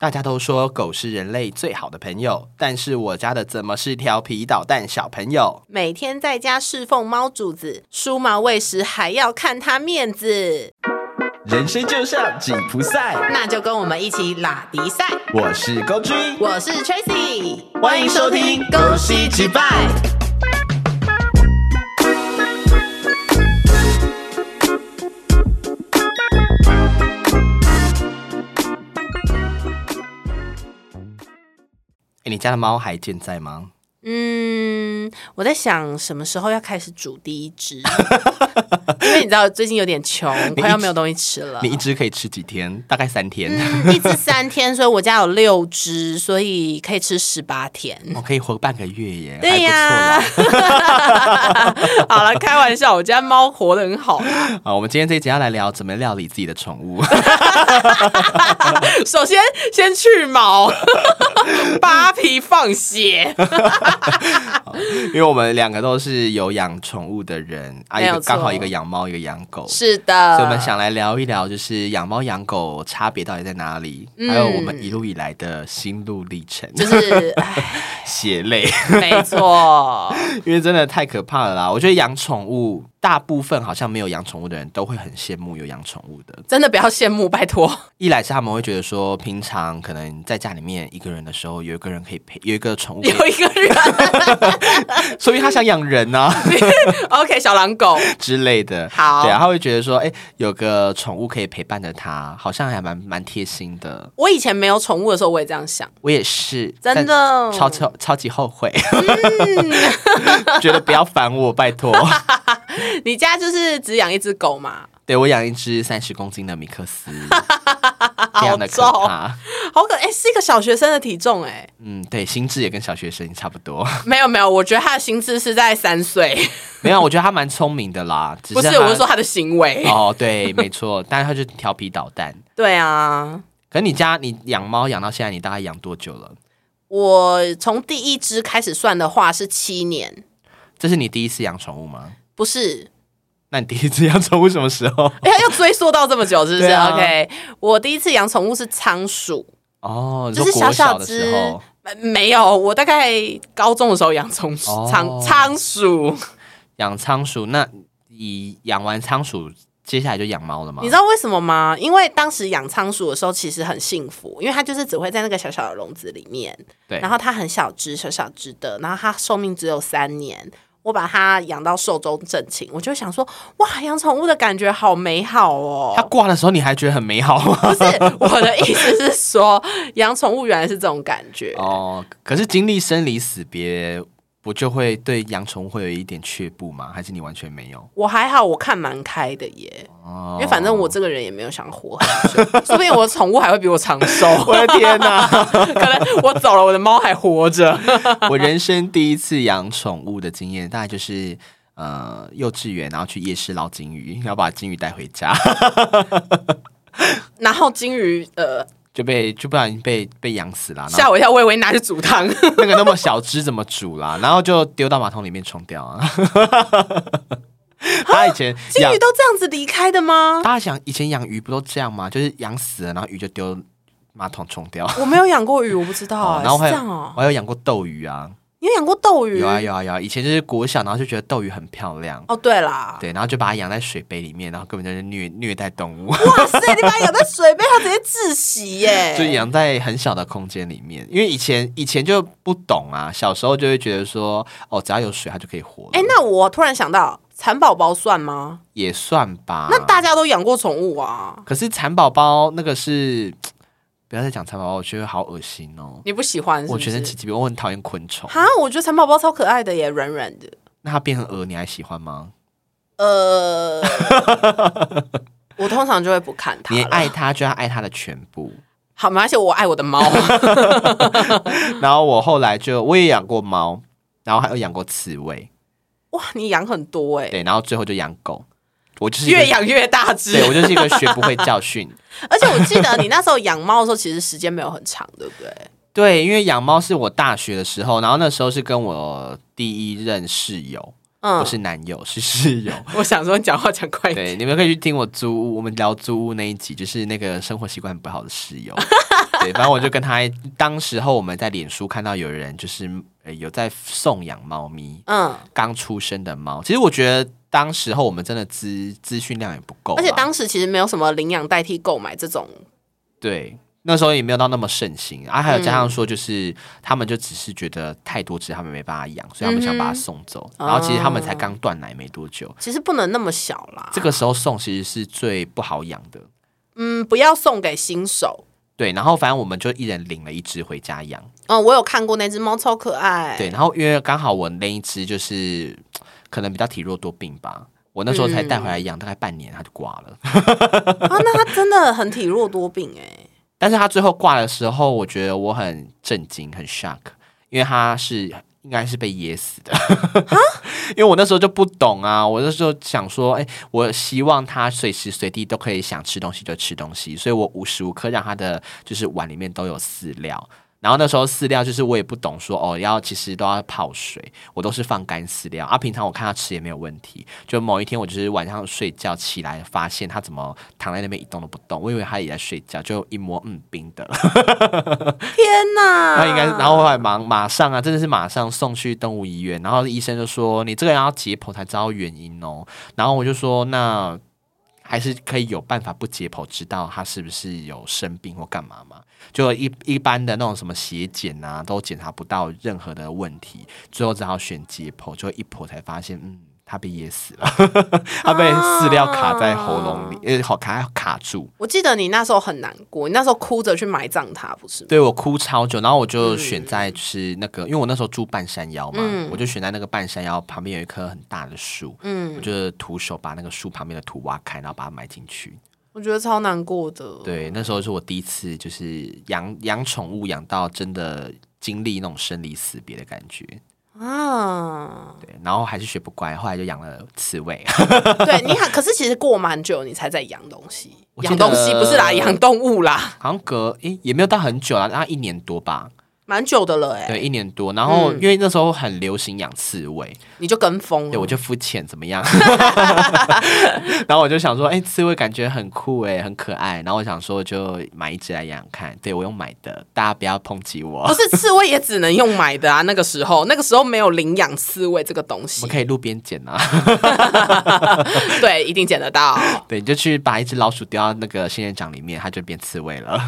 大家都说狗是人类最好的朋友，但是我家的怎么是调皮捣蛋小朋友？每天在家侍奉猫主子，梳毛喂食还要看它面子，人生就像吉普赛，那就跟我们一起拉迪赛。我是高君，我是 Tracy，欢迎收听《狗西击败》。你家的猫还健在吗？嗯，我在想什么时候要开始煮第一只，因为你知道最近有点穷，快要没有东西吃了。你一只可以吃几天？大概三天。嗯，一只三天，所以我家有六只，所以可以吃十八天。我可以活半个月耶，对呀。好了，开玩笑，我家猫活得很好。好，我们今天这一集要来聊怎么料理自己的宠物。首先，先去毛，扒皮放血。因为我们两个都是有养宠物的人，啊，一个刚好一个养猫，一个养狗，是的，所以我们想来聊一聊，就是养猫养狗差别到底在哪里，还有我们一路以来的心路历程，就是 血泪，没错，因为真的太可怕了啦！我觉得养宠物。大部分好像没有养宠物的人都会很羡慕有养宠物的，真的不要羡慕，拜托。一来是他们会觉得说，平常可能在家里面一个人的时候，有一个人可以陪，有一个宠物，有一个人，所以他想养人啊。OK，小狼狗之类的，好，对，他会觉得说，哎，有个宠物可以陪伴着他，好像还蛮蛮贴心的。我以前没有宠物的时候，我也这样想，我也是，真的超超超级后悔，觉得不要烦我，拜托。你家就是只养一只狗嘛？对，我养一只三十公斤的米克斯，非常的可怕，好可哎，是一个小学生的体重哎。嗯，对，心智也跟小学生差不多。没有没有，我觉得他的心智是在三岁。没有，我觉得他蛮聪明的啦。不是，我是说他的行为。哦，对，没错，但是他就调皮捣蛋。对啊。可你家你养猫养到现在，你大概养多久了？我从第一只开始算的话是七年。这是你第一次养宠物吗？不是，那你第一次养宠物什么时候？哎，要追溯到这么久，是不是？OK，我第一次养宠物是仓鼠哦，就是小小的时候。没有，我大概高中的时候养仓仓仓鼠，养仓鼠。那你养完仓鼠，接下来就养猫了吗？你知道为什么吗？因为当时养仓鼠的时候其实很幸福，因为它就是只会在那个小小的笼子里面，对，然后它很小只，小小只的，然后它寿命只有三年。我把它养到寿终正寝，我就想说，哇，养宠物的感觉好美好哦！它挂的时候，你还觉得很美好吗？不是，我的意思是说，养宠物原来是这种感觉哦。可是经历生离死别。不就会对养宠物会有一点却步吗？还是你完全没有？我还好，我看蛮开的耶。哦，因为反正我这个人也没有想活很久，说不定我的宠物还会比我长寿。我的天哪！可能我走了，我的猫还活着。我人生第一次养宠物的经验，大概就是呃幼稚园，然后去夜市捞金鱼，要把金鱼带回家。然后金鱼呃。就被就不小心被被养死了，吓我一跳，我以为拿去煮汤，那个那么小只怎么煮啦？然后就丢到马桶里面冲掉啊！他以前金鱼都这样子离开的吗？大家想以前养鱼不都这样吗？就是养死了，然后鱼就丢马桶冲掉。我没有养过鱼，我不知道啊。然后这样哦，我还有养过斗鱼啊。你有养过斗鱼？有啊有啊有啊！以前就是国小，然后就觉得斗鱼很漂亮。哦，对啦，对，然后就把它养在水杯里面，然后根本就是虐虐待动物。哇塞！你把它养在水杯，它直接窒息耶！就养在很小的空间里面，因为以前以前就不懂啊，小时候就会觉得说，哦，只要有水，它就可以活。哎，那我突然想到，蚕宝宝算吗？也算吧。那大家都养过宠物啊？可是蚕宝宝那个是。不要再讲蚕宝宝，我觉得好恶心哦！你不喜欢？我觉得奇奇我很讨厌昆虫。哈，我觉得蚕宝宝超可爱的耶，软软的。那它变成鹅，你还喜欢吗？呃，我通常就会不看它。你爱它就要爱它的全部。好，而且我爱我的猫。然后我后来就我也养过猫，然后还有养过刺猬。哇，你养很多哎。对，然后最后就养狗。我就是越养越大只，对我就是一个学不会教训。而且我记得你那时候养猫的时候，其实时间没有很长，对不对？对，因为养猫是我大学的时候，然后那时候是跟我第一任室友，嗯不是男友，是室友。我想说，你讲话讲快一点。对，你们可以去听我租屋，我们聊租屋那一集，就是那个生活习惯不好的室友。对，反正我就跟他，当时候我们在脸书看到有人就是呃有在送养猫咪，嗯，刚出生的猫。其实我觉得当时候我们真的资资讯量也不够，而且当时其实没有什么领养代替购买这种，对。那时候也没有到那么盛行啊，还有加上嗯说，就是、他们就只是觉得太多只，他们没办法养，所以他们想把它送走。嗯然后其实他们才刚断奶没多久，其实不能那么小啦。这个时候送其实是最不好养的。嗯，不要送给新手。对，然后反正我们就一人领了一只回家养。嗯，我有看过那只猫，超可爱。对，，然后因为刚好我那一只就是可能比较体弱多病吧，我那时候才带回来养，大概半年它就挂了。啊，那它真的很体弱多病哎、但是它最后挂的时候，我觉得我很震惊，很 shock，因为它是应该是被噎死的。因为我那时候就不懂啊，我那时候想说，哎、我希望它随时随地都可以想吃东西就吃东西，所以我无时无刻让它的就是碗里面都有饲料。然后那时候饲料就是我也不懂说哦，要其实都要泡水，我都是放干饲料啊。平常我看它吃也没有问题，就某一天我就是晚上睡觉起来，发现它怎么躺在那边一动都不动，我以为它也在睡觉，就一摸嗯冰的，天哪！那应该，然后后来忙马上啊，真的是马上送去动物医院，然后医生就说你这个要解剖才知道原因哦。然后我就说那还是可以有办法不解剖知道他是不是有生病或干嘛嘛？就一一般的那种什么血检啊，都检查不到任何的问题，最后只好选解剖，就一剖才发现，嗯，他被噎死了，他被饲料卡在喉咙里，呃，好卡卡住。我记得你那时候很难过，你那时候哭着去埋葬它，不是？对我哭超久，然后我就选在就是那个，因为我那时候住半山腰嘛，嗯我就选在那个半山腰旁边有一棵很大的树，嗯我，就徒手把那个树旁边的土挖开，然后把它埋进去。我觉得超难过的。，对，那时候是我第一次就是养养宠物养到真的经历那种生离死别的感觉。啊，对，然后还是学不乖，后来就养了刺猬。对你看，可是其实过蛮久你才在养东西，养东西不是啦，养动物啦，好像隔诶也没有到很久啦，大概一年多吧。蛮久的了哎、对，一年多。然后嗯因为那时候很流行养刺猬，你就跟风了。对，我就肤浅怎么样？然后我就想说，哎、刺猬感觉很酷哎，很可爱。然后我想说，就买一只来养养看。对我用买的，大家不要抨击我不。是刺猬也只能用买的啊，那个时候那个时候没有领养刺猬这个东西我们，可以路边捡啊，对，一定捡得到。对，你就去把一只老鼠丢到那个仙人掌里面，它就变刺猬了。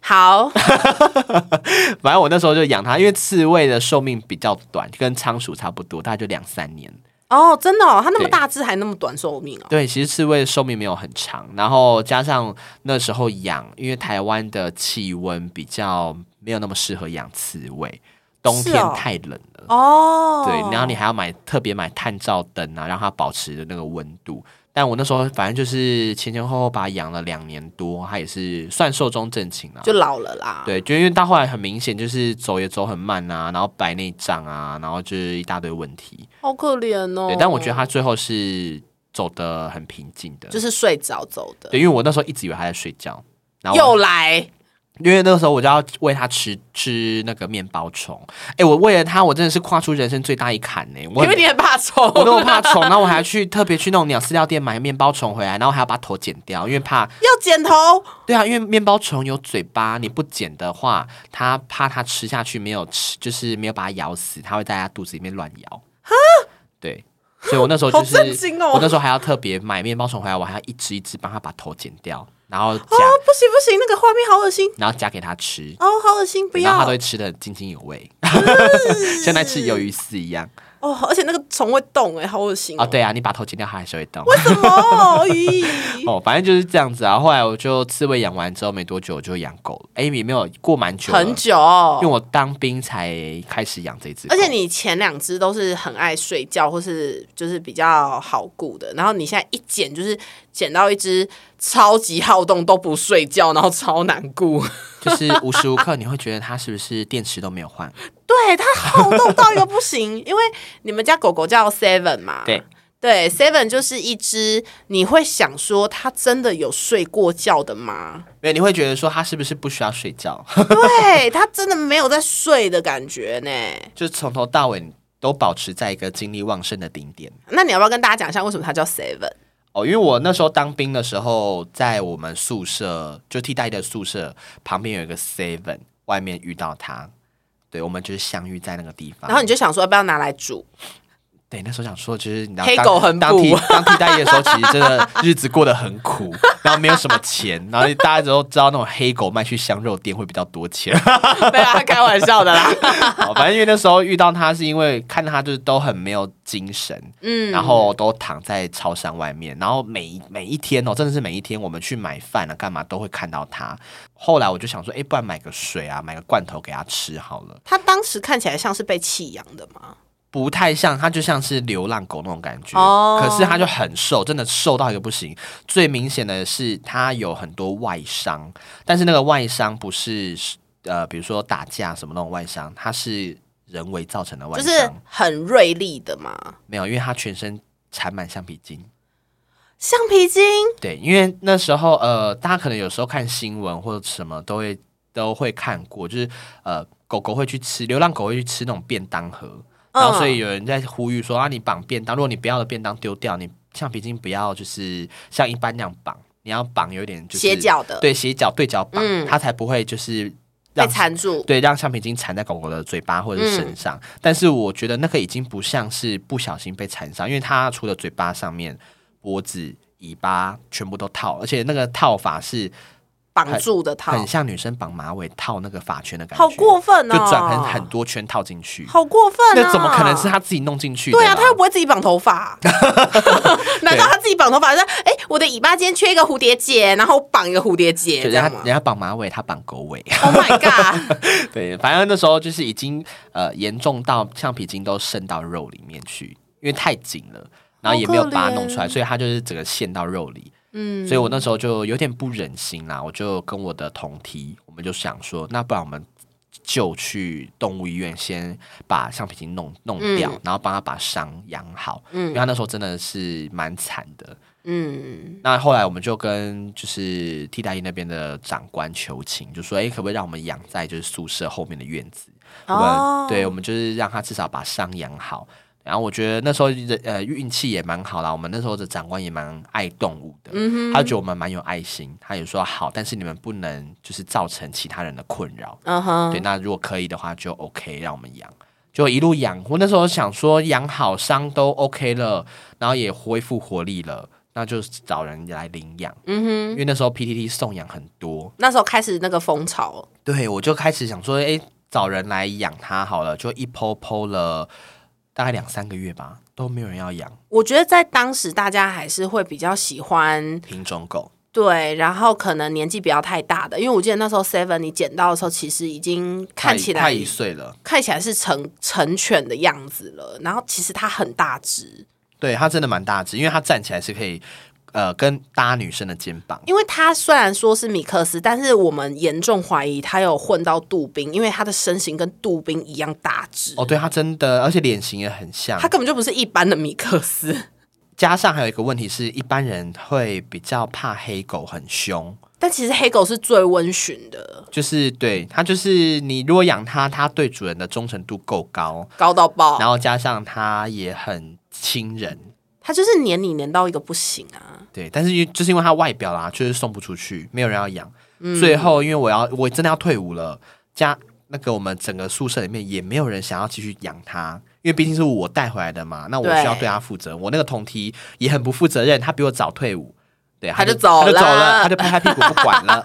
好，反正我那时候就养它，因为刺猬的寿命比较短，跟仓鼠差不多，大概就两三年。哦，真的哦，它那么大只还那么短寿命哦。对，其实刺猬的寿命没有很长，然后加上那时候养，因为台湾的气温比较没有那么适合养刺猬，冬天太冷了。哦，对，然后你还要买特别买探照灯啊，让它保持那个温度。但我那时候反正就是前前后后把它养了两年多，它也是算寿终正寝了。就老了啦。，对，就因为到后来很明显就是走也走很慢啊，然后白内障啊，然后就是一大堆问题。好可怜哦。对，但我觉得它最后是走的很平静的，就是睡着走的，对，因为我那时候一直以为它在睡觉，然后又我来。因为那个时候我就要喂它吃吃那个面包虫，哎，我为了它，我真的是跨出人生最大一坎呢、我因为你很怕虫，我那么怕虫，然后我还去特别去那种鸟饲料店买面包虫回来，然后还要把头剪掉，因为怕要剪头，对啊，因为面包虫有嘴巴，你不剪的话，它怕它吃下去没有吃，就是没有把它咬死，它会在它肚子里面乱咬。对，所以我那时候就是！我那时候还要特别买面包虫回来，我还要一只一只帮它把头剪掉，然后夹，哦，不行不行，那个画面好恶心。然后夹给他吃。哦，好恶心，不要然后他都会吃的津津有味，像在吃鱿鱼丝一样哦，而且那个虫会动哎，好恶心哦。对啊，你把头剪掉，它还是会动。为什么？咦，哦，反正就是这样子啊。后来我就刺猬养完之后没多久，我就养狗了。Amy 没有过蛮久，很久，因为我当兵才开始养这只。而且你前两只都是很爱睡觉，或是就是比较好顾的，然后你现在一剪就是剪到一只超级好动都不睡觉，然后超难顾。就是无时无刻你会觉得它是不是电池都没有换？对，它好动到一个不行，因为你们家狗狗叫 Seven 嘛，对对，Seven 就是一只你会想说它真的有睡过觉的吗？因为你会觉得说它是不是不需要睡觉？对，它真的没有在睡的感觉呢。就是从头到尾都保持在一个精力旺盛的顶点。那你要不要跟大家讲一下为什么它叫 Seven？哦，因为我那时候当兵的时候，在我们宿舍就替代的宿舍旁边有一个 Seven，外面遇到他，对，我们就是相遇在那个地方。然后你就想说要不要拿来煮？对，那时候想说，就是你知道黑当狗很补当替当替代役的时候，其实真的日子过得很苦，然后没有什么钱，然后大家都知道那种黑狗卖去香肉店会比较多钱。对啊，开玩笑的啦。好反正因为那时候遇到他，是因为看他就是都很没有精神，嗯，然后都躺在超商外面，然后每一每一天哦，真的是每一天，我们去买饭啊，干嘛都会看到他。后来我就想说，哎，不然买个水啊，买个罐头给他吃好了。他当时看起来像是被弃养的吗？不太像，它就像是流浪狗那种感觉。哦可是它就很瘦，真的瘦到一个不行。最明显的是它有很多外伤，但是那个外伤不是呃，比如说打架什么那种外伤，它是人为造成的外伤。就是很锐利的嘛，没有，因为它全身缠满橡皮筋。橡皮筋。对，因为那时候呃，大家可能有时候看新闻或者什么都会都会看过，就是呃，狗狗会去吃，流浪狗会去吃那种便当盒，然后所以有人在呼吁说啊，你绑便当，如果你不要的便当丢掉，你橡皮筋不要就是像一般那样绑，你要绑有点就是斜角的对，斜角对角绑，嗯它才不会就是被让缠住，对，让橡皮筋缠在狗狗的嘴巴或者是身上。但是我觉得那个已经不像是不小心被缠上，因为它除了嘴巴上面、脖子、尾巴全部都套，而且那个套法是绑住的套，很像女生绑马尾套那个发圈的感觉，好过分哦！就转很很多圈套进去。好过分啊！那怎么可能是他自己弄进去的？对啊，他又不会自己绑头发，难道他自己绑头发？说，哎、我的尾巴今天缺一个蝴蝶结，然后绑一个蝴蝶结，就人这样吗家人家绑马尾，他绑狗尾。？Oh my god！对，反正那时候就是已经呃严重到橡皮筋都渗到肉里面去，因为太紧了，然后也没有把它弄出来，所以它就是整个陷到肉里。嗯，所以我那时候就有点不忍心啦，我就跟我的同梯，我们就想说，那不然我们就去动物医院先把橡皮筋弄弄掉，然后帮他把伤养好，因为他那时候真的是蛮惨的。嗯，那后来我们就跟就是替代役那边的长官求情，就说：“哎、可不可以让我们养在就是宿舍后面的院子？我们、哦对，我们就是让他至少把伤养好。”然后我觉得那时候人呃运气也蛮好啦，我们那时候的长官也蛮爱动物的，嗯他就觉得我们蛮有爱心，他也说好，但是你们不能就是造成其他人的困扰。嗯哼，对，那如果可以的话就 OK，让我们养，就一路养。我那时候想说养好伤都 OK 了，然后也恢复活力了，那就找人来领养。嗯哼，因为那时候 PTT 送养很多，那时候开始那个风潮，对我就开始想说，哎，找人来养它好了，就一剖剖了大概两三个月吧，都没有人要养。我觉得在当时大家还是会比较喜欢品种狗。对，然后可能年纪不要太大的，因为我记得那时候 Seven 你捡到的时候，其实已经看起来快一岁了，看起来是成成犬的样子了，然后其实它很大只，对它真的蛮大只，因为它站起来是可以呃跟搭女生的肩膀。因为他虽然说是米克斯，但是我们严重怀疑他有混到杜宾，因为他的身形跟杜宾一样大只，哦，对，他真的，而且脸型也很像他。根本就不是一般的米克斯。加上还有一个问题是，一般人会比较怕黑狗很凶，但其实黑狗是最温驯的，就是对它就是你如果养它，它对主人的忠诚度够高，高到爆然，后加上它也很亲人，它就是黏你黏到一个不行啊。对，但是就是因为他外表啦，就是送不出去，没有人要养。最后因为我要我真的要退伍了，家那个我们整个宿舍里面也没有人想要继续养它，因为毕竟是我带回来的嘛，那我需要对他负责。我那个同梯也很不负责任，他比我早退伍，对，他就就走了他就走了，他就拍拍屁股不管了。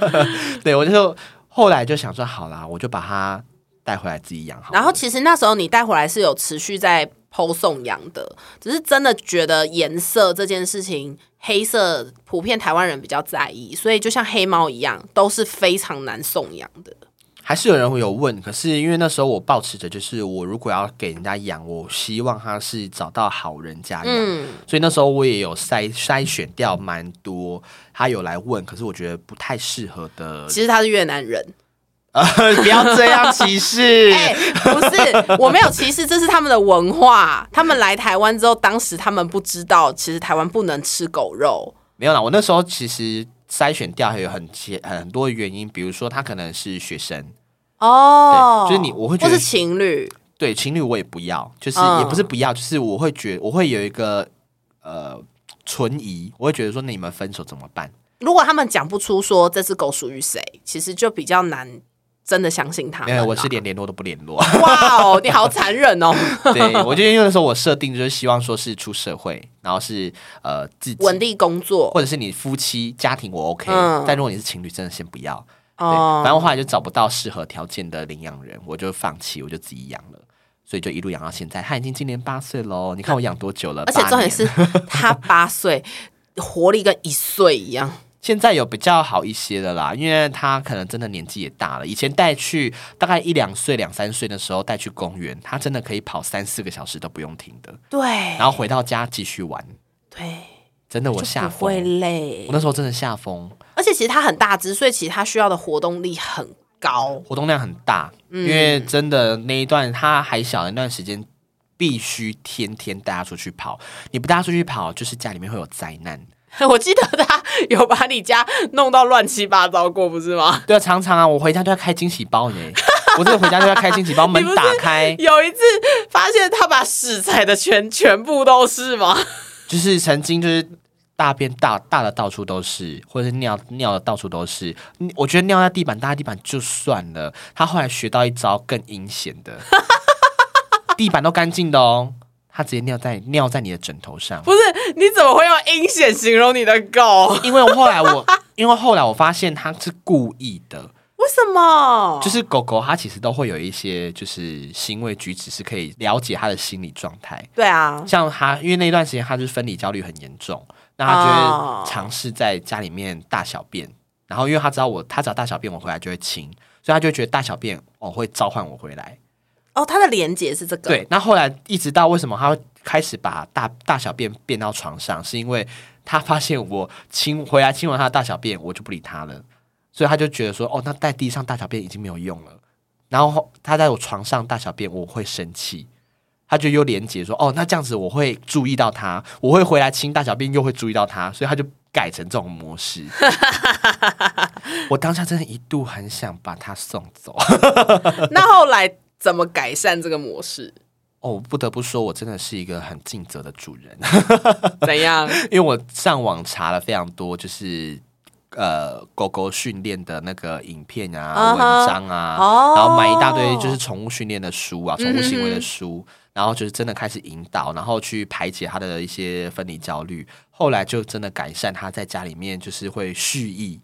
对，我就后来就想说，好啦，我就把它带回来自己养好。然后其实那时候你带回来是有持续在剖送养的，只是真的觉得颜色这件事情，黑色普遍台湾人比较在意，所以就像黑猫一样，都是非常难送养的。还是有人会有问，可是因为那时候我抱持着就是，我如果要给人家养，我希望他是找到好人家养，嗯，所以那时候我也有筛筛选掉蛮多，他有来问，可是我觉得不太适合的，其实他是越南人，呃，不要这样歧视。哎、不是，我没有歧视，这是他们的文化。他们来台湾之后，当时他们不知道，其实台湾不能吃狗肉。没有啦，我那时候其实筛选掉还有很其很多原因，比如说他可能是学生，哦，就是你我会觉得或是情侣，对情侣我也不要，就是嗯也不是不要，就是我会觉我会有一个呃存疑，我会觉得说，那你们分手怎么办？如果他们讲不出说这只狗属于谁，其实就比较难真的相信他。没有，我是连联络都不联络。哇哦，你好残忍哦！对，我就因为那时候我设定就是希望说是出社会，然后是呃自己稳定工作或者是你夫妻家庭我 OK，、嗯但如果你是情侣，真的先不要。对，哦反正我后来就找不到适合条件的领养人，我就放弃，我就自己养了，所以就一路养到现在。他已经今年八岁喽，你看我养多久了？而且重点是他八岁，活力跟一岁一样。现在有比较好一些的啦，因为他可能真的年纪也大了。以前带去大概一两岁、两三岁的时候带去公园，他真的可以跑三四个小时都不用停的，对，然后回到家继续玩。对，真的我就吓不会疯，累我。那时候真的吓疯，而且其实他很大只，所以其实他需要的活动力很高。活动量很大，嗯因为真的那一段他还小的那段时间，必须天天带他出去跑。你不带他出去跑，就是家里面会有灾难。我记得他有把你家弄到乱七八糟过，不是吗？对啊，常常啊，我回家都要开惊喜包呢。我真的回家都要开惊喜包，门打开，有一次发现他把屎踩的全全部都是吗？就是曾经就是大便大大的到处都是，或者是尿尿的到处都是。嗯我觉得尿在地板、大在地板就算了，他后来学到一招更阴险的，地板都干净的哦，他直接尿在尿在你的枕头上。不是，你怎么会用阴险形容你的狗？因为我后来我，因为后来我发现它是故意的，为什么？就是狗狗它其实都会有一些就是行为举止是可以了解它的心理状态。对啊，像它，因为那段时间它就是分离焦虑很严重，那它就哦会尝试在家里面大小便，然后因为它知道我，它只要大小便我回来就会亲，所以它就会觉得大小便哦会召唤我回来。哦，他的连接是这个。对，那后来一直到为什么他会开始把大大小便便到床上，是因为他发现我亲回来亲完他的大小便，我就不理他了，所以他就觉得说，哦，那在地上大小便已经没有用了，然后他在我床上大小便，我会生气。他就又连接说，哦，那这样子我会注意到他，我会回来亲大小便，又会注意到他，所以他就改成这种模式。我当下真的一度很想把他送走。那后来怎么改善这个模式？哦，不得不说，我真的是一个很尽责的主人。怎样？因为我上网查了非常多，就是呃狗狗训练的那个影片啊、文章啊，哦然后买一大堆就是宠物训练的书啊、宠物行为的书，然后就是真的开始引导，然后去排解它的一些分离焦虑。后来就真的改善它在家里面就是会蓄意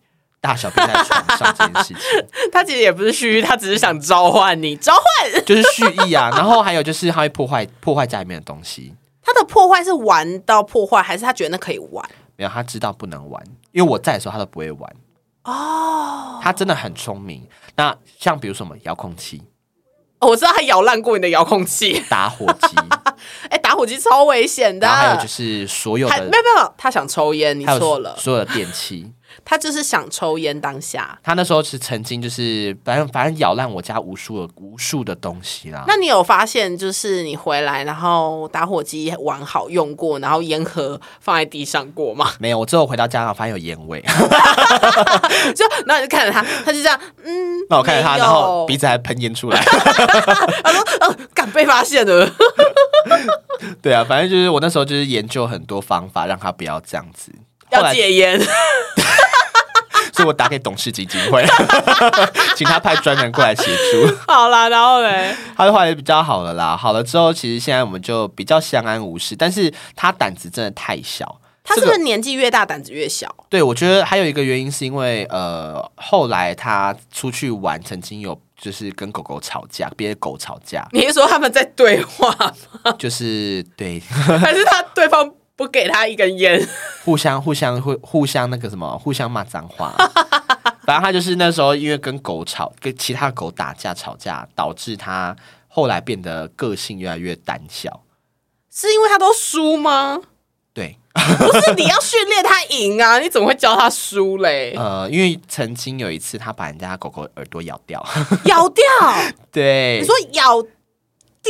大小便在床上这件事情。他其实也不是蓄意，他只是想召唤你，召唤 就是蓄意啊，然后还有就是他会破坏破坏家里面的东西，他的破坏是玩到破坏，还是他觉得那可以玩？没有他知道不能玩，因为我在的时候他都不会玩。哦，他真的很聪明。那像比如什么遥控器、哦我知道他咬烂过你的遥控器，打火机，哎、打火机超危险的。然后还有就是所有的没有没有，他想抽烟，你错了，所有的电器。他就是想抽烟当下。他那时候是曾经就是反正反正咬烂我家无数的无数的东西啦。那你有发现，就是你回来，然后打火机完好用过，然后烟盒放在地上过吗？没有，我之后回到家然后发现有烟味，就然后你就看着他，他就这样，嗯，那我看着他，然后鼻子还喷烟出来。他说，呃，敢被发现了。对啊，反正就是我那时候就是研究很多方法让他不要这样子。要戒烟，所以我打给董事基金会，请他派专人过来协助。好啦，然后嘞，他的话也比较好了啦。好了之后，其实现在我们就比较相安无事。但是他胆子真的太小。他是不是年纪越大胆子越小？对，我觉得还有一个原因是因为呃，后来他出去玩，曾经有就是跟狗狗吵架，别的狗吵架，你是说他们在对话吗？就是对 还是他对方不给他一根烟？互相互相会互相那个什么，互相骂脏话。反正他就是那时候因为跟狗吵，跟其他狗打架吵架，导致他后来变得个性越来越胆小。是因为他都输吗？对，不是，你要训练他赢啊！你怎么会教他输嘞？呃，因为曾经有一次他把人家狗狗耳朵咬掉，咬掉？对，你说咬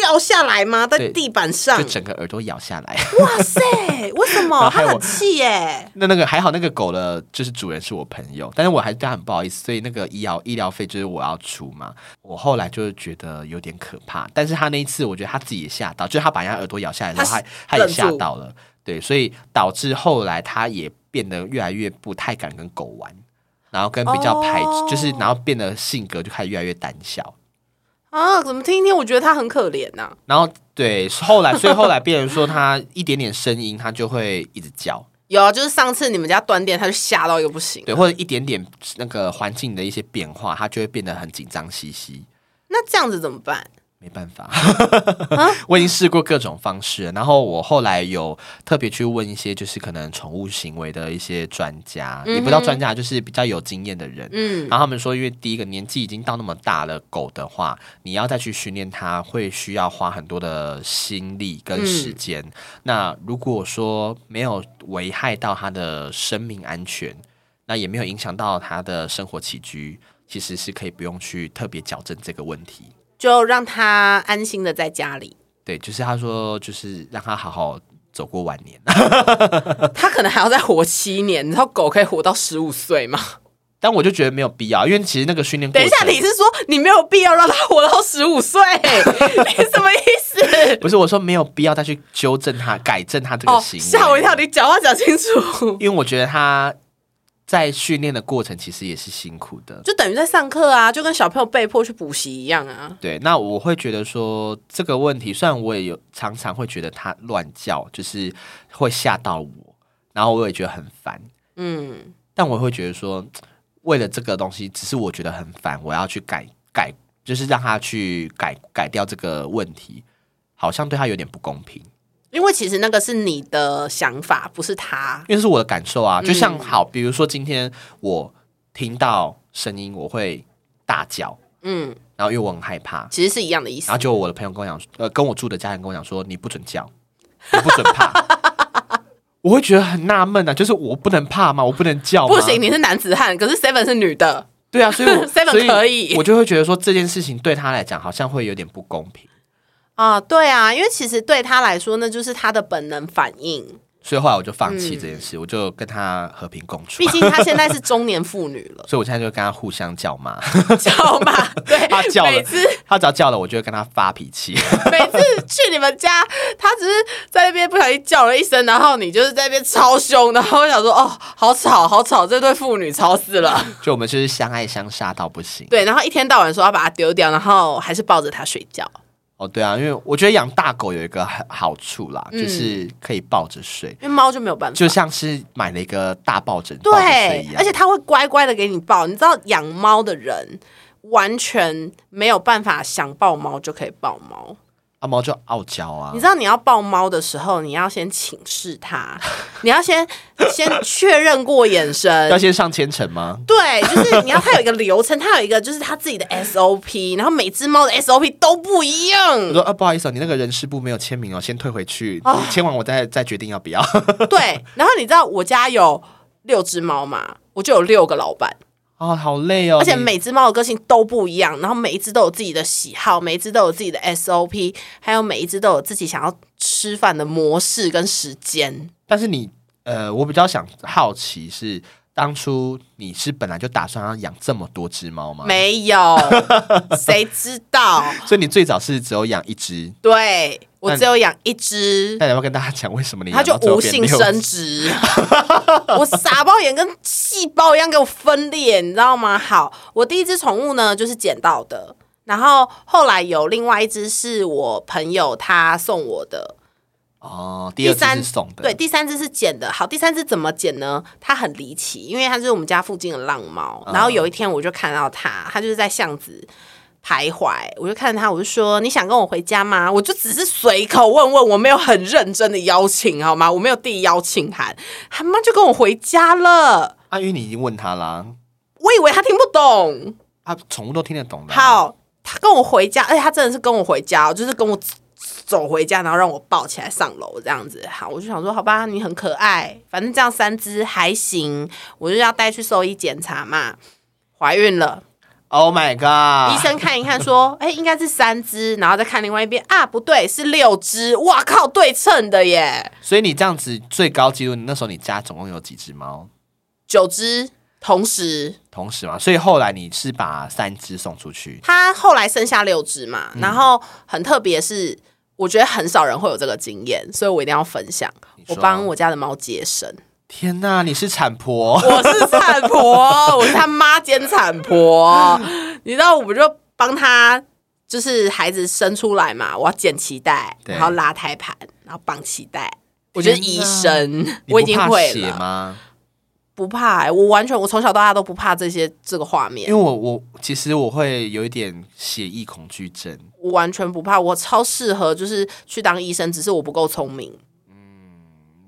掉下来吗？在地板上就？整个耳朵咬下来。哇塞！为什么？他很气耶！那那个还好，那个狗的就是主人是我朋友，但是我还对他很不好意思，所以那个医疗医疗费就是我要出嘛。我后来就是觉得有点可怕，但是他那一次我觉得他自己也吓到，就是他把人家耳朵咬下来的时候，他他他也吓到了。对，所以导致后来他也变得越来越不太敢跟狗玩，然后跟比较排，斥就是然后变得性格就开始越来越胆小。啊，怎么听一听，我觉得他很可怜呐、然后对，后来所以后来别人说，他一点点声音，他就会一直叫，有啊，就是上次你们家断电，他就吓到一个不行。对，或者一点点那个环境的一些变化，他就会变得很紧张兮兮。那这样子怎么办？没办法，我已经试过各种方式，然后我后来有特别去问一些就是可能宠物行为的一些专家，也不知道专家，就是比较有经验的人。嗯，然后他们说，因为第一个年纪已经到那么大了，狗的话，你要再去训练它，会需要花很多的心力跟时间。那如果说没有危害到它的生命安全，那也没有影响到它的生活起居，其实是可以不用去特别矫正这个问题。就让他安心的在家里。对，就是他说，就是让他好好走过晚年。他可能还要再活七年，你知道狗可以活到十五岁吗？但我就觉得没有必要，因为其实那个训练，等一下，你是说你没有必要让他活到十五岁？你什么意思？不是我说没有必要再去纠正他、改正他这个哦，行为？吓我一跳！你讲话讲清楚，因为我觉得他在训练的过程其实也是辛苦的。就等于在上课啊，就跟小朋友被迫去补习一样啊。对，那我会觉得说这个问题，虽然我也有常常会觉得他乱叫，就是会吓到我，然后我也觉得很烦，嗯，但我会觉得说，为了这个东西，只是我觉得很烦，我要去改改，就是让他去改改掉这个问题，好像对他有点不公平。因为其实那个是你的想法，不是他。因为是我的感受啊，就像好，比如说今天我听到声音，我会大叫，嗯，然后因为我很害怕，其实是一样的意思然后。就我的朋友跟我讲，呃，跟我住的家人跟我讲说，你不准叫，你不准怕。我会觉得很纳闷啊，就是我不能怕吗？我不能叫吗？不行，你是男子汉，可是 Seven 是女的。对啊，所以我 Seven 可以我就会觉得说这件事情对他来讲好像会有点不公平，啊，对啊，因为其实对他来说，那就是他的本能反应。所以后来我就放弃这件事，我就跟他和平共处毕。竟他现在是中年妇女了，所以我现在就跟他互相叫骂，叫嘛？对，他叫了每次他只要叫了，我就会跟他发脾气。每次去你们家，他只是在那边不小心叫了一声，然后你就是在那边超凶，然后我想说，哦，好吵，好吵，这对父女吵死了。就我们就是相爱相杀到不行。对，然后一天到晚说要把它丢掉，然后还是抱着它睡觉。哦，对啊，因为我觉得养大狗有一个好好处啦，嗯就是可以抱着睡，因为猫就没有办法，就像是买了一个大抱枕抱着睡对一，样。而且它会乖乖的给你抱。你知道养猫的人完全没有办法想抱猫就可以抱猫。阿猫就傲娇啊你，知道你要抱猫的时候，你要先请示它，你要先先确认过眼神 要。先上千层吗？对，就是你要它有一个流程，它有一个就是它自己的 SOP，然后每只猫的 SOP 都不一样。我说啊，不好意思、哦，你那个人事部没有签名哦，先退回去，哦签完我再再决定要不要。对，然后你知道我家有六只猫嘛，我就有六个老板。哦，好累哦，而且每只猫的个性都不一样，然后每一只都有自己的喜好，每一只都有自己的 SOP，还有每一只都有自己想要吃饭的模式跟时间。但是你呃，我比较想好奇是。当初你是本来就打算要养这么多只猫吗？，没有，谁知道？所以你最早是只有养一只，对我只有养一只，那你要跟大家讲为什么你它就无性生殖，我傻包眼跟细胞一样给我分裂，你知道吗？好，我第一只宠物呢就是捡到的，然后后来有另外一只是我朋友他送我的，哦，第三是送的，对，第三只是捡的。好，第三只怎么捡呢？它很离奇，因为它是我们家附近的浪猫。然后有一天我就看到它，它就是在巷子徘徊，我就看着它，我就说：“你想跟我回家吗？”我就只是随口问问，我没有很认真的邀请，好吗？我没有递邀请函，他妈就跟我回家了。啊，玉你已经问他啦，我以为他听不懂，啊，宠物都听得懂的、，好，他跟我回家，而且他真的是跟我回家哦，就是跟我走回家，然后让我抱起来上楼这样子。好，我就想说，好吧，你很可爱，反正这样三只还行，我就要带去兽医检查嘛。怀孕了，Oh my god！医生看一看说，哎、应该是三只，然后再看另外一边啊，不对，是六只，哇靠，对称的耶，所以你这样子最高纪录，那时候你家总共有几只猫？九只同时。同时嘛，所以后来你是把三只送出去，他后来生下六只嘛，然后很特别是，我觉得很少人会有这个经验，所以我一定要分享。我说帮我家的猫接生。天哪，你是产婆？我是产婆，我是他妈兼产婆。你知道，我不就帮他，就是孩子生出来嘛，我要剪脐带，然后拉胎盘，然后绑脐带。我就是医生，我已经会了，吗？不怕、欸。我完全，我从小到大都不怕这些这个画面因为，我我其实我会有一点血液恐惧症。我完全不怕，我超适合就是去当医生，只是我不够聪明。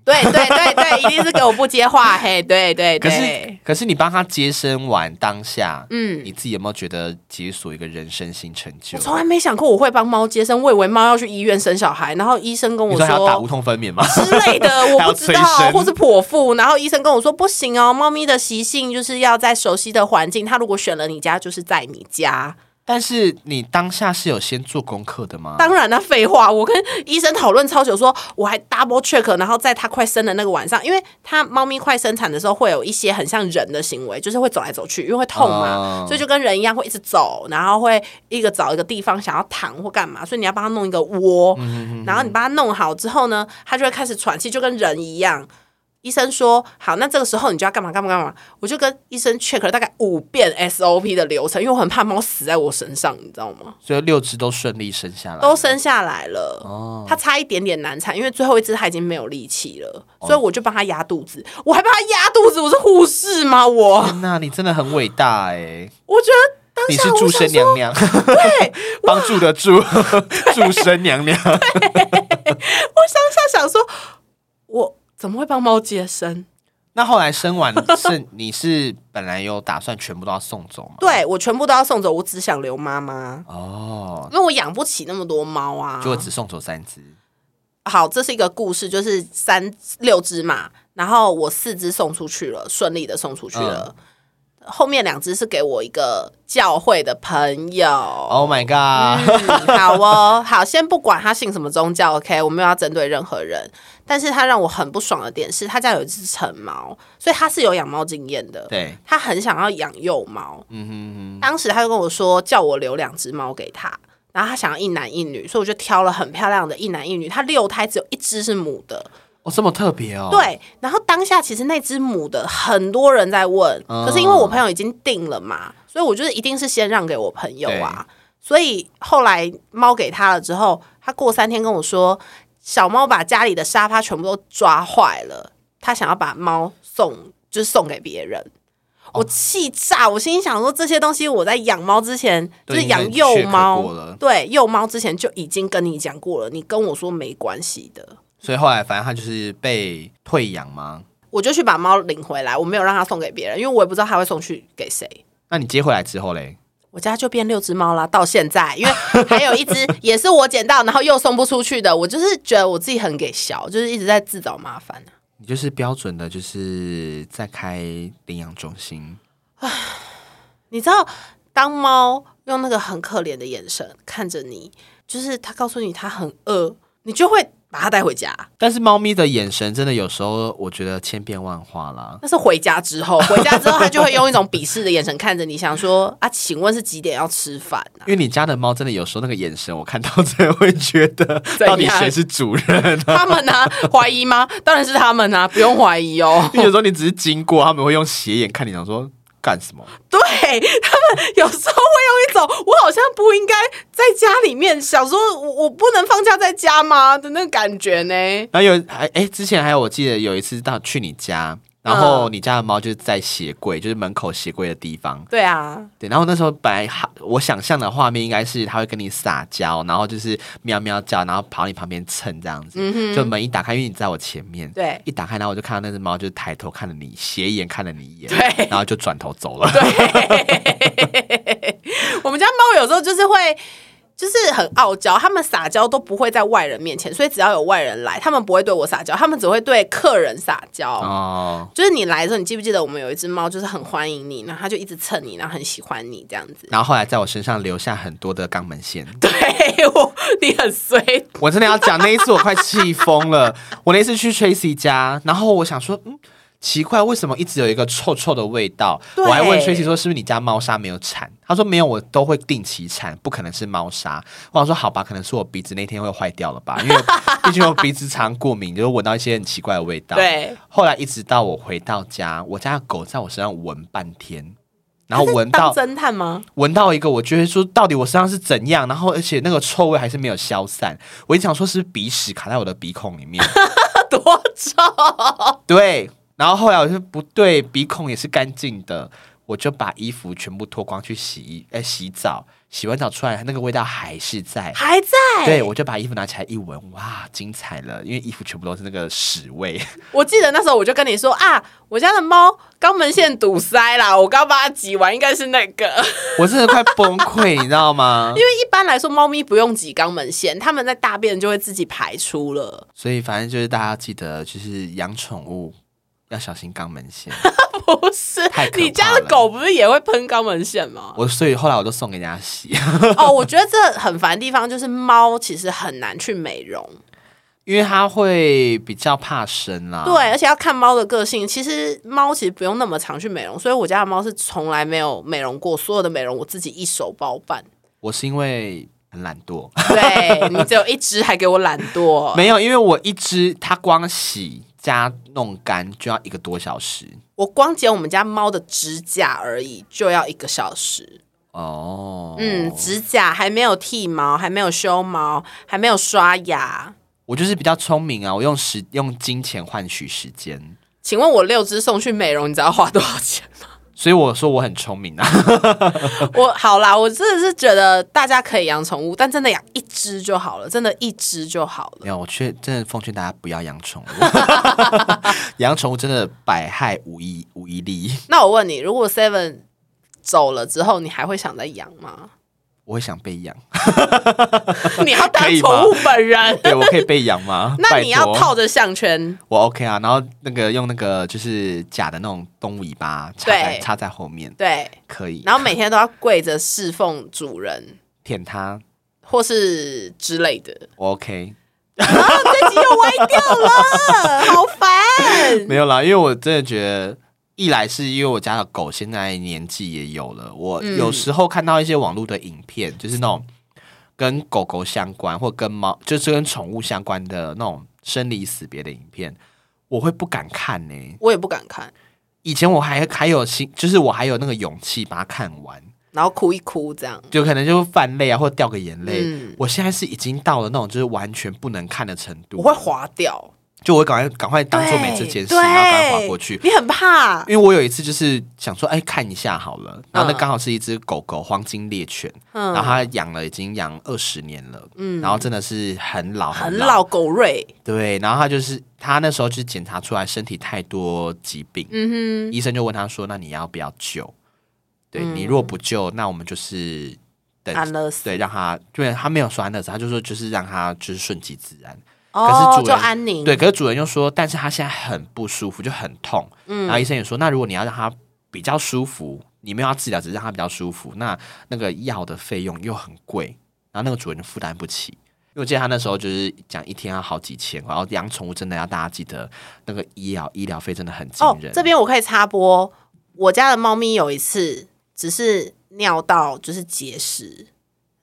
对对对对，一定是给我不接话，嘿，对对可是，可是你帮他接生完当下，嗯你自己有没有觉得解锁一个人生新成就我？从来没想过我会帮猫接生，我以为猫要去医院生小孩，然后医生跟我你说打无痛分娩吗？之类的，我不知道，或是剖腹，然后医生跟我说不行哦，猫咪的习性就是要在熟悉的环境，它如果选了你家，就是在你家。但是你当下是有先做功课的吗？当然啦，废话，我跟医生讨论超久说我还 double check，然后在它快生的那个晚上，因为它猫咪快生产的时候会有一些很像人的行为，就是会走来走去，因为会痛嘛，哦所以就跟人一样会一直走，然后会一个找一个地方想要躺或干嘛，所以你要帮它弄一个窝，然后你帮它弄好之后呢，它就会开始喘气，就跟人一样。医生说好，那这个时候你就要干嘛干嘛干嘛，我就跟医生 check 了大概五遍 SOP 的流程，因为我很怕猫死在我身上，你知道吗？所以六只都顺利生下来，都生下来了，哦。它差一点点难产，因为最后一只它已经没有力气了，哦。所以我就帮它压肚子，我还帮它压肚子，我是护士吗？我天哪，你真的很伟大哎！我觉得当你是祝下我想生娘娘，对，帮助的助，祝生娘娘。我当下想说，我怎么会帮猫接生？那后来生完是 你是本来有打算全部都要送走吗？对我全部都要送走，我只想留妈妈，哦，因为我养不起那么多猫啊。结果只送走三只。好，这是一个故事，就是三六只嘛，然后我四只送出去了，顺利的送出去了。后面两只是给我一个教会的朋友。Oh my god！、嗯，好哦，好，先不管他信什么宗教，OK，我没有要针对任何人，但是他让我很不爽的点是他家有一只成猫，所以他是有养猫经验的，对，他很想要养幼猫，嗯哼哼，当时他就跟我说叫我留两只猫给他，然后他想要一男一女，所以我就挑了很漂亮的一男一女，他六胎只有一只是母的，哦，这么特别哦。，对，然后当下其实那只母的很多人在问，嗯可是因为我朋友已经定了嘛，所以我就是一定是先让给我朋友啊。所以后来猫给他了之后，他过三天跟我说，小猫把家里的沙发全部都抓坏了，他想要把猫送，就是送给别人。哦我气炸！我心想说，这些东西我在养猫之前，就是养幼猫，对幼猫之前就已经跟你讲过了，你跟我说没关系的。所以后来反正他就是被退养吗？我就去把猫领回来，我没有让他送给别人，因为我也不知道他会送去给谁。那你接回来之后嘞？我家就变六只猫啦，到现在，因为还有一只也是我捡到，然后又送不出去的。我就是觉得我自己很给小，就是一直在自找麻烦、啊、你就是标准的，就是在开领养中心。你知道，当猫用那个很可怜的眼神看着你，就是它告诉你它很饿，你就会把它带回家。但是猫咪的眼神真的有时候，我觉得千变万化啦。那是回家之后，回家之后它就会用一种鄙视的眼神看着你，想说啊，请问是几点要吃饭啊？因为你家的猫真的有时候那个眼神，我看到真的会觉得，到底谁是主人、啊？他们呢、怀疑吗？当然是他们啊，不用怀疑哦。有时候你只是经过，他们会用斜眼看你，想说干什么？对他们有时候会有一种我好像不应该在家里面，想说我我不能放假在家吗的那个感觉呢？然后有还哎，之前还有我记得有一次到去你家，然后你家的猫就是在鞋柜，就是门口鞋柜的地方。对啊，对，然后那时候本来哈我想象的画面应该是它会跟你撒娇，然后就是喵喵叫，然后跑你旁边蹭这样子。就门一打开，因为你在我前面，对一打开，然后我就看到那只猫就抬头看了你，斜眼看了你一眼，对然后就转头走了。对 我们家猫有时候就是会。就是很傲娇，他们撒娇都不会在外人面前，所以只要有外人来，他们不会对我撒娇，他们只会对客人撒娇。哦，就是你来的时候，你记不记得我们有一只猫，就是很欢迎你，然后它就一直蹭你，然后很喜欢你这样子。然后后来在我身上留下很多的肛门线。对我，你很衰，我真的要讲那一次，我快气疯了。我那次去 Tracy 家，然后我想说，嗯，奇怪，为什么一直有一个臭臭的味道？我还问 Tracy 说，是不是你家猫砂没有铲？他说没有，我都会定期铲，不可能是猫砂。我想说好吧，可能是我鼻子那天会坏掉了吧，因为 毕竟我鼻子常过敏，就是闻到一些很奇怪的味道。对，后来一直到我回到家，我家的狗在我身上闻半天，然后闻到侦探吗？闻到一个，我觉得说到底我身上是怎样，然后而且那个臭味还是没有消散。我一直想说是鼻屎卡在我的鼻孔里面，多臭！对。然后后来我就不对，鼻孔也是干净的，我就把衣服全部脱光去洗衣，哎，洗澡。洗完澡出来，那个味道还是在。还在？对，我就把衣服拿起来一闻，哇，精彩了！因为衣服全部都是那个屎味。我记得那时候我就跟你说啊，我家的猫肛门腺堵塞啦，我刚把它挤完，应该是那个。我真的快崩溃，你知道吗？因为一般来说，猫咪不用挤肛门腺，它们在大便就会自己排出了。所以反正就是大家记得，就是养宠物要小心肛门腺。不是你家的狗不是也会喷肛门腺吗？我所以后来我都送给人家洗，哦，我觉得这很烦的地方就是猫其实很难去美容，因为它会比较怕生啦。对，，而且要看猫的个性。其实猫其实不用那么常去美容，所以我家的猫是从来没有美容过，所有的美容我自己一手包办。我是因为很懒惰，对你只有一只，还给我懒惰。没有，因为我一只它光洗加弄干就要一个多小时我光剪我们家猫的指甲而已，就要一个小时。哦。嗯，指甲还没有剃毛，还没有修毛，还没有刷牙。我就是比较聪明啊，我用时用金钱换取时间，请问我六只送去美容，你知道花多少钱吗？所以我说我很聪明啊。我好啦，我真的是觉得大家可以养宠物，但真的养一只就好了，真的一只就好了。没有，我却真的奉劝大家不要养宠物，养宠物真的百害无一无一利。那我问你，如果 Seven 走了之后，你还会想再养吗？我会想被养，你要当宠物本人，对我可以被养吗？那你要套着项圈，我 OK 啊，然后那个用那个就是假的那种动物尾巴插在对插在后面，对，可以。然后每天都要跪着侍奉主人，舔它，或是之类的。我 OK。啊，这集又歪掉了，好烦。没有啦，因为我真的觉得，一来是因为我家的狗现在年纪也有了，我嗯有时候看到一些网络的影片，就是那种跟狗狗相关或跟猫，就是跟宠物相关的那种生离死别的影片，我会不敢看呢、我也不敢看，以前我还还有心，就是我还有那个勇气把它看完，然后哭一哭这样。就可能就泛泪啊，或掉个眼泪。嗯我现在是已经到了那种就是完全不能看的程度，我会划掉，就我赶快赶快当做没这件事，然后赶快划过去。你很怕，因为我有一次就是想说，哎，看一下好了，然后那嗯。刚好是一只狗狗黄金猎犬，嗯。然后它养了已经养二十年了，嗯。然后真的是很老很老，狗瑞，对，然后它就是它那时候就是检查出来身体太多疾病，嗯医生就问他说，那你要不要救？对、嗯。你如果不救，那我们就是等哼，安乐死，对让它，对他没有说安乐死，他就说就是让它就是顺其自然。哦，可是主就人安宁，对，可是主人又说，但是他现在很不舒服，就很痛。嗯然后医生也说，那如果你要让他比较舒服，你没有要治疗，只是让他比较舒服，那那个药的费用又很贵，然后那个主人就负担不起。因为我记得他那时候就是讲一天要好几千块，然后养宠物真的要大家记得那个医疗医疗费真的很惊哦人。，这边我可以插播，我家的猫咪有一次只是尿道就是结石，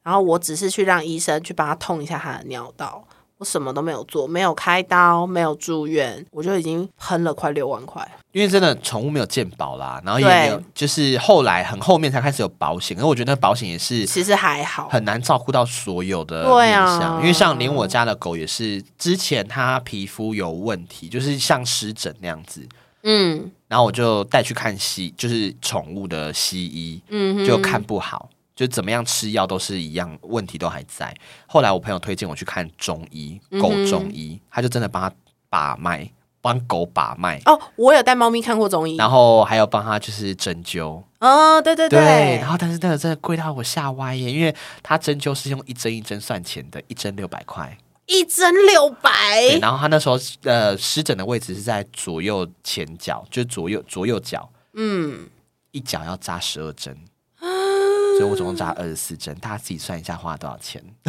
然后我只是去让医生去帮他痛一下他的尿道，我什么都没有做，没有开刀，没有住院，我就已经喷了快六万块。因为真的宠物没有健保啦，然后也没有，就是后来很后面才开始有保险，可是我觉得那保险也是其实还好，很难照顾到所有的对啊，因为像连我家的狗也是，之前它皮肤有问题，就是像湿疹那样子，嗯然后我就带去看西，就是宠物的西医，嗯，就看不好，就怎么样吃药都是一样，问题都还在。后来我朋友推荐我去看中医，狗中医，他就真的帮他把脉，帮狗把脉。哦，我有带猫咪看过中医，然后还有帮他就是针灸，哦，对对对，然后但是那个真的贵到我吓歪耶，因为他针灸是用一针一针算钱的，一针六百块。一针六百，对，然后他那时候呃湿疹的位置是在左右前脚，就是左右左右脚，嗯，一脚要扎十二针，所以我总共扎二十四针，大家自己算一下花了多少钱。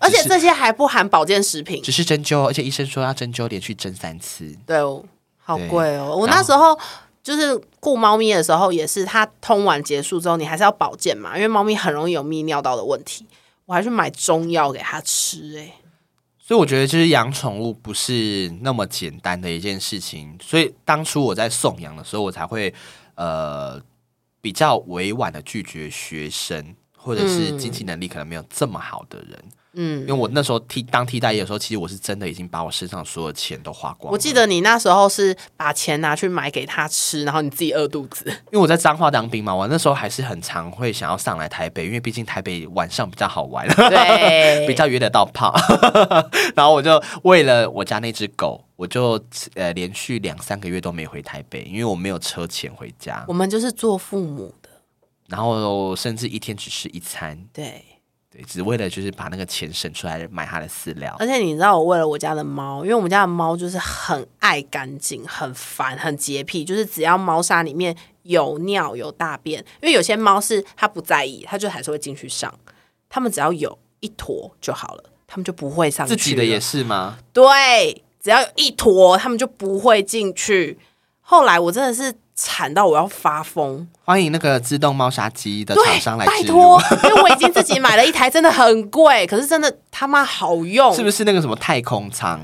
而且这些还不含保健食品，只是针灸，而且医生说要针灸连续针三次。对哦，好贵哦！我那时候就是顾猫咪的时候，也是它通完结束之后，你还是要保健嘛，因为猫咪很容易有泌尿道的问题。我还去买中药给它吃，哎，所以我觉得就是养宠物不是那么简单的一件事情。所以当初我在送养的时候，我才会呃比较委婉的拒绝学生，或者是经济能力可能没有这么好的人。嗯，因为我那时候替当替代役的时候，其实我是真的已经把我身上所有钱都花光。我记得你那时候是把钱拿去买给他吃，然后你自己饿肚子。因为我在彰化当兵嘛，我那时候还是很常会想要上来台北，因为毕竟台北晚上比较好玩，对，比较约得到炮。然后我就为了我家那只狗，我就呃连续两三个月都没回台北，因为我没有车钱回家。我们就是做父母的，然后甚至一天只吃一餐。对对。只为了就是把那个钱省出来买它的饲料，而且你知道我为了我家的猫，因为我们家的猫就是很爱干净、很烦、很洁癖，就是只要猫砂里面有尿有大便，因为有些猫是它不在意，它就还是会进去上，它们只要有一坨就好了，它们就不会上去。自己的也是吗？对，只要有一坨，他们就不会进去。后来我真的是。惨到我要发疯！欢迎那个自动猫砂机的厂商来拜托，因为我已经自己买了一台，真的很贵，可是真的他妈好用。是不是那个什么太空舱？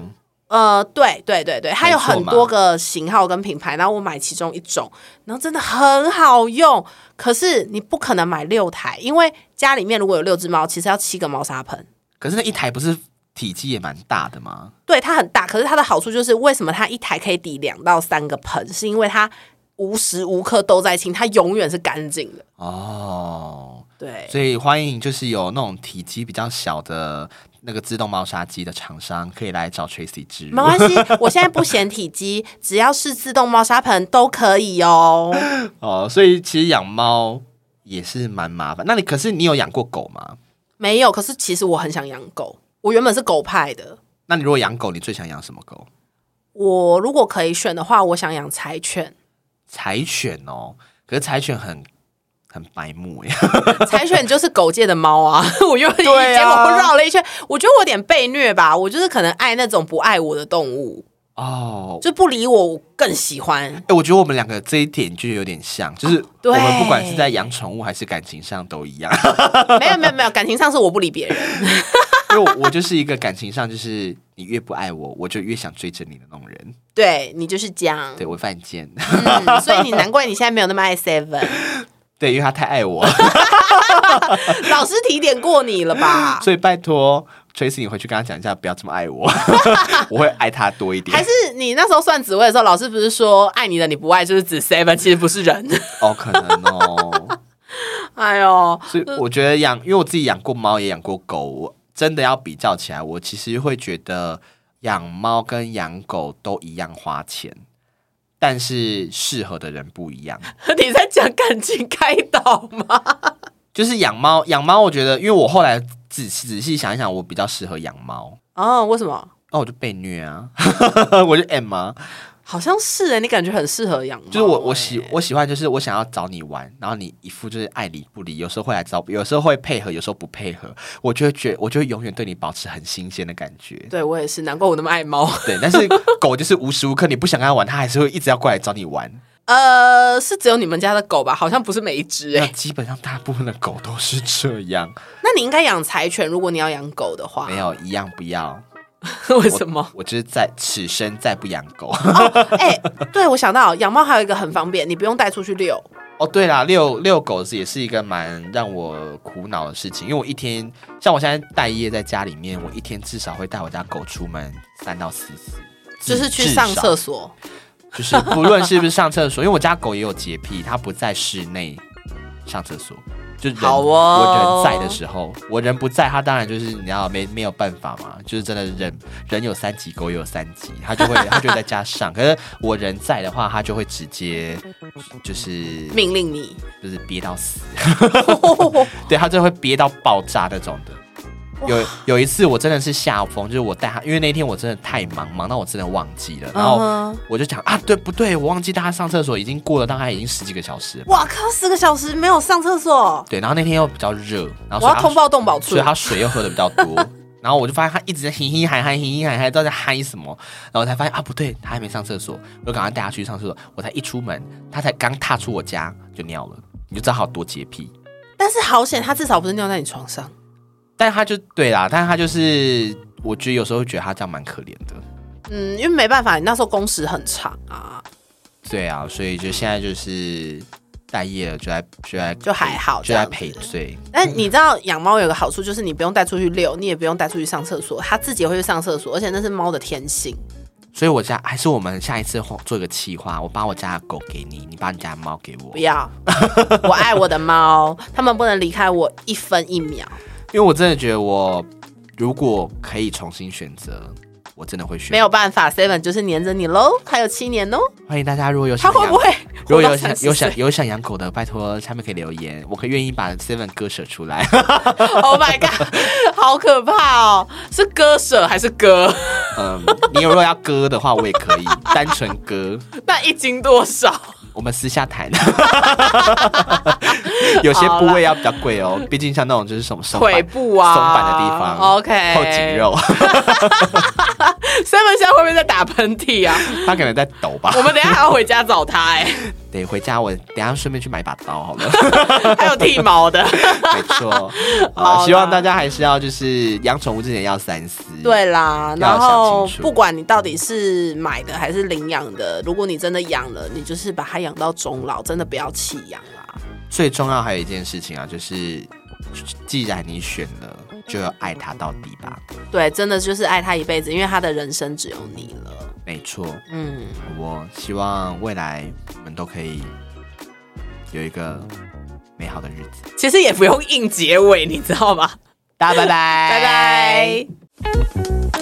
呃，对对对对，它有很多个型号跟品牌，然后我买其中一种，然后真的很好用。可是你不可能买六台，因为家里面如果有六只猫，其实要七个猫砂盆。可是那一台不是体积也蛮大的嘛？对，它很大，可是它的好处就是为什么它一台可以抵两到三个盆，是因为它。无时无刻都在清，它永远是干净的哦。对，所以欢迎就是有那种体积比较小的那个自动猫砂机的厂商，可以来找 Tracy 治。没关系，我现在不嫌体积，只要是自动猫砂盆都可以哦。哦，所以其实养猫也是蛮麻烦。那你可是你有养过狗吗？没有，可是其实我很想养狗。我原本是狗派的。那你如果养狗，你最想养什么狗？我如果可以选的话，我想养柴犬。柴犬哦，可是柴犬很很白目呀。柴犬就是狗界的猫啊，我又结果绕了一圈，我觉得我有点被虐吧。我就是可能爱那种不爱我的动物哦，就不理我更喜欢。哎，我觉得我们两个这一点就有点像，就是我们不管是在养宠物还是感情上都一样。没有没有没有，感情上是我不理别人。因为我就是一个感情上，就是你越不爱我，我就越想追着你的那种人。对你就是这样，对我犯贱，所以你难怪你现在没有那么爱 Seven。对，因为他太爱我。老师提点过你了吧？所以拜托 Tracy，你回去跟他讲一下，不要这么爱我，我会爱他多一点。还是你那时候算职位的时候，老师不是说爱你的你不爱就是指 Seven，其实不是人哦，可能哦。哎呦，所以我觉得养，因为我自己养过猫，也养过狗。真的要比较起来，我其实会觉得养猫跟养狗都一样花钱，但是适合的人不一样。你在讲感情开导吗？就是养猫，养猫，我觉得，因为我后来仔仔细想一想，我比较适合养猫。哦，为什么？哦，我就被虐啊，我就 M 啊。好像是哎，你感觉很适合养猫。就是我我喜我喜欢，就是我想要找你玩，然后你一副就是爱理不理，有时候会来找，有时候会配合，有时候不配合，我就会觉，我就会永远对你保持很新鲜的感觉。对我也是，难怪我那么爱猫。对，但是狗就是无时无刻你不想跟它玩，它还是会一直要过来找你玩。呃，是只有你们家的狗吧？好像不是每一只哎。基本上大部分的狗都是这样。那你应该养柴犬，如果你要养狗的话。没有一样不要。为什么？我就是在此生再不养狗。哎，对，我想到养猫还有一个很方便，你不用带出去遛。哦，对啦，遛遛狗是也是一个蛮让我苦恼的事情，因为我一天像我现在待业在家里面，我一天至少会带我家狗出门三到四次，就是去上厕所，就是不论是不是上厕所，因为我家狗也有洁癖，它不在室内上厕所。就人我人在的时候，我人不在，他当然就是你要没没有办法嘛，就是真的人人有三级，狗也有三级，他就会 他就在家上。可是我人在的话，他就会直接就是命令你，就是憋到死，对他就会憋到爆炸那种的。有有一次我真的是下风，就是我带他，因为那天我真的太忙，忙到我真的忘记了。然后我就讲啊，对不对？我忘记带他上厕所，已经过了大概已经十几个小时。哇靠，十个小时没有上厕所。对，然后那天又比较热，然后我要通报动保处，所以他水又喝的比较多。然后我就发现他一直在嘻嘻嗨嗨，嘻嘻嗨嗨，都在嗨什么。然后我才发现啊，不对，他还没上厕所，我就赶快带他去上厕所。我才一出门，他才刚踏出我家就尿了，你就知道他有多洁癖。但是好险，他至少不是尿在你床上。但他就对啦，但是他就是，我觉得有时候会觉得他这样蛮可怜的。嗯，因为没办法，你那时候工时很长啊，对啊，所以就现在就是待业了，就在就在就还好就在这样子赔罪。但你知道养猫有个好处，就是你不用带出去遛，你也不用带出去上厕所，它自己也会去上厕所，而且那是猫的天性。所以我家还是我们下一次做一个企划，我把我家的狗给你，你把你家的猫给我不，要，我爱我的猫，它们不能离开我一分一秒。因为我真的觉得我如果可以重新选择，我真的会选。没有办法，Seven 就是黏着你喽，还有七年哦，欢迎大家，如果有想养它会不会 如果有活到30想有想有想养狗的，拜托下面可以留言，我可以愿意把 Seven 割舍出来。Oh my god，好可怕哦！是割舍还是割？嗯，你如果要割的话，我也可以 单纯割。那一斤多少？我们私下谈，有些部位要比较贵哦，毕竟像那种就是什么松腿部啊，松板的地方 OK，后颈。肉，Seven 现在会不会在打喷嚏啊？他可能在抖吧我。们等一下还要回家找他哎、得回家，我等一下顺便去买把刀好了。还有剃毛的。没错，好希望大家还是要就是养宠物之前要三思。对啦，然后不管你到底是买的还是领养的，如果你真的养了，你就是把它养到终老，真的不要弃养啦。最重要还有一件事情啊，就是既然你选了，就要爱他到底吧。对，真的就是爱他一辈子，因为他的人生只有你了。没错，嗯，我希望未来我们都可以有一个美好的日子。其实也不用硬结尾，你知道吗？大家拜拜，拜拜。